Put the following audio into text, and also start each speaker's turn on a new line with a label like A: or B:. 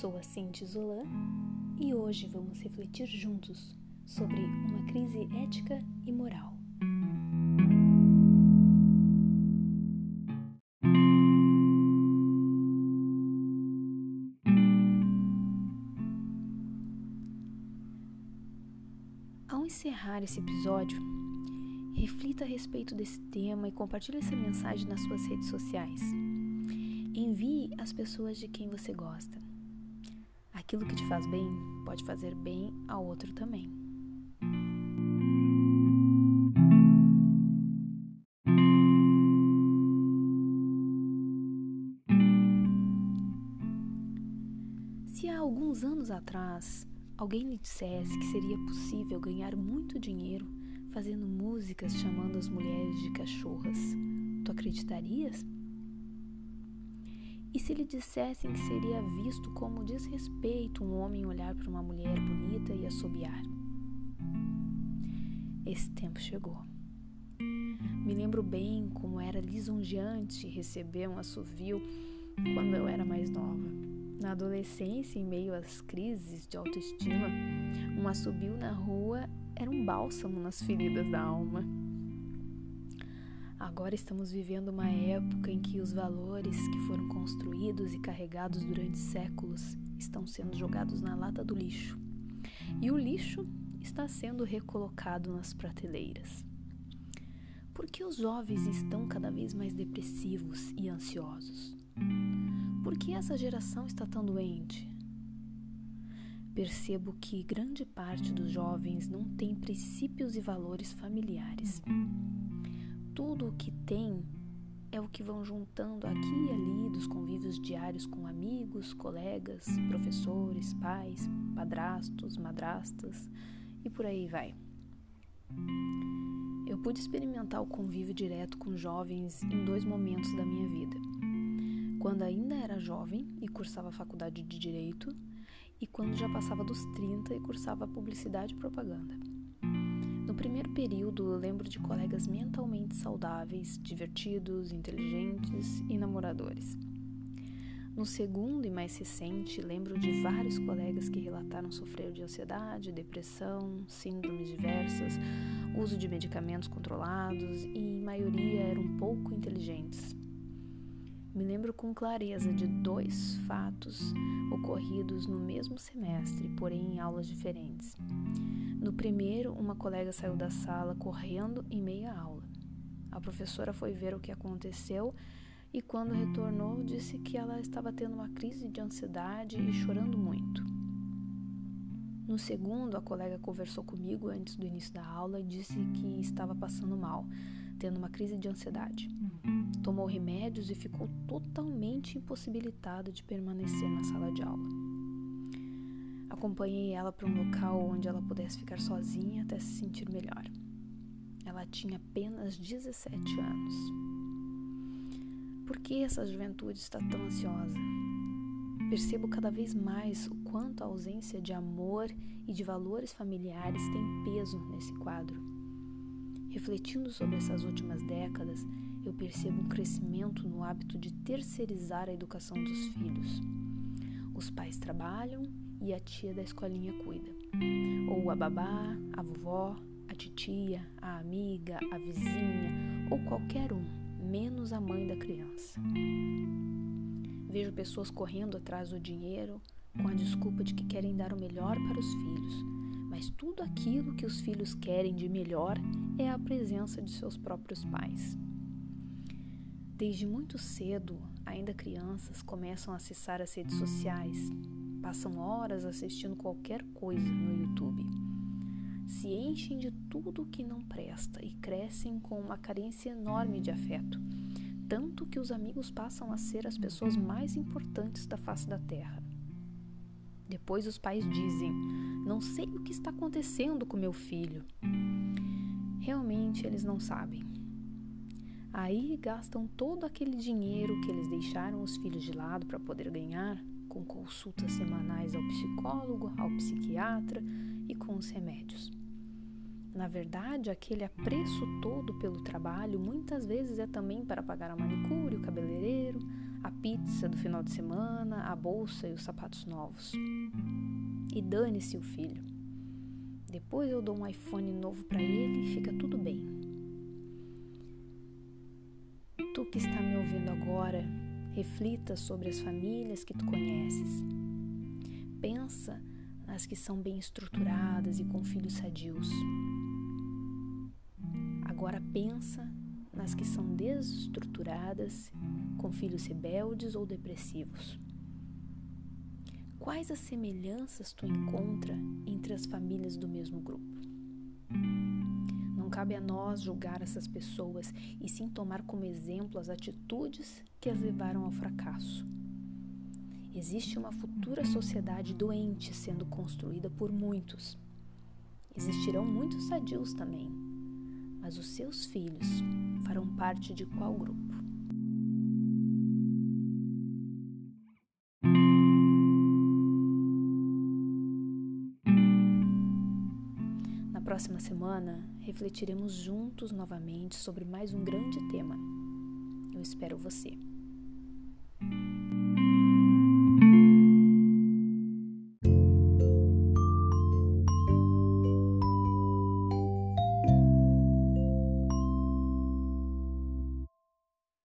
A: Sou a Cintia Zolan e hoje vamos refletir juntos sobre uma crise ética e moral. Ao encerrar esse episódio, reflita a respeito desse tema e compartilhe essa mensagem nas suas redes sociais. Envie às pessoas de quem você gosta. Aquilo que te faz bem pode fazer bem ao outro também. Se há alguns anos atrás alguém lhe dissesse que seria possível ganhar muito dinheiro fazendo músicas chamando as mulheres de cachorras, tu acreditarias? E se lhe dissessem que seria visto como desrespeito um homem olhar para uma mulher bonita e assobiar? Esse tempo chegou. Me lembro bem como era lisonjeante receber um assovio quando eu era mais nova. Na adolescência, em meio às crises de autoestima, um assobio na rua era um bálsamo nas feridas da alma. Agora estamos vivendo uma época em que os valores que foram construídos e carregados durante séculos estão sendo jogados na lata do lixo. E o lixo está sendo recolocado nas prateleiras. Por que os jovens estão cada vez mais depressivos e ansiosos? Por que essa geração está tão doente? Percebo que grande parte dos jovens não tem princípios e valores familiares tudo o que tem é o que vão juntando aqui e ali dos convívios diários com amigos, colegas, professores, pais, padrastos, madrastas e por aí vai. Eu pude experimentar o convívio direto com jovens em dois momentos da minha vida. Quando ainda era jovem e cursava a faculdade de Direito, e quando já passava dos 30 e cursava publicidade e propaganda. No primeiro período, eu lembro de colegas mentalmente saudáveis, divertidos, inteligentes e namoradores. No segundo e mais recente, lembro de vários colegas que relataram sofrer de ansiedade, depressão, síndromes diversas, uso de medicamentos controlados e, em maioria, eram pouco inteligentes. Me lembro com clareza de dois fatos ocorridos no mesmo semestre, porém em aulas diferentes. No primeiro, uma colega saiu da sala correndo em meia aula. A professora foi ver o que aconteceu e, quando retornou, disse que ela estava tendo uma crise de ansiedade e chorando muito. No segundo, a colega conversou comigo antes do início da aula e disse que estava passando mal, tendo uma crise de ansiedade. Tomou remédios e ficou totalmente impossibilitada de permanecer na sala de aula. Acompanhei ela para um local onde ela pudesse ficar sozinha até se sentir melhor. Ela tinha apenas 17 anos. Por que essa juventude está tão ansiosa? Percebo cada vez mais o quanto a ausência de amor e de valores familiares tem peso nesse quadro. Refletindo sobre essas últimas décadas, eu percebo um crescimento no hábito de terceirizar a educação dos filhos. Os pais trabalham e a tia da escolinha cuida. Ou a babá, a vovó, a titia, a amiga, a vizinha ou qualquer um, menos a mãe da criança. Vejo pessoas correndo atrás do dinheiro com a desculpa de que querem dar o melhor para os filhos, mas tudo aquilo que os filhos querem de melhor é a presença de seus próprios pais. Desde muito cedo, ainda crianças começam a acessar as redes sociais, passam horas assistindo qualquer coisa no YouTube. Se enchem de tudo que não presta e crescem com uma carência enorme de afeto, tanto que os amigos passam a ser as pessoas mais importantes da face da terra. Depois os pais dizem: Não sei o que está acontecendo com meu filho. Realmente eles não sabem. Aí gastam todo aquele dinheiro que eles deixaram os filhos de lado para poder ganhar com consultas semanais ao psicólogo, ao psiquiatra e com os remédios. Na verdade, aquele apreço todo pelo trabalho muitas vezes é também para pagar a manicure, o cabeleireiro, a pizza do final de semana, a bolsa e os sapatos novos. E dane-se o filho. Depois eu dou um iPhone novo para ele e fica tudo bem. Tu que está me ouvindo agora, reflita sobre as famílias que tu conheces. Pensa nas que são bem estruturadas e com filhos sadios. Agora pensa nas que são desestruturadas, com filhos rebeldes ou depressivos. Quais as semelhanças tu encontra entre as famílias do mesmo grupo? Não cabe a nós julgar essas pessoas e sim tomar como exemplo as atitudes que as levaram ao fracasso. Existe uma futura sociedade doente sendo construída por muitos. Existirão muitos sadios também, mas os seus filhos farão parte de qual grupo? Próxima semana, refletiremos juntos novamente sobre mais um grande tema. Eu espero você.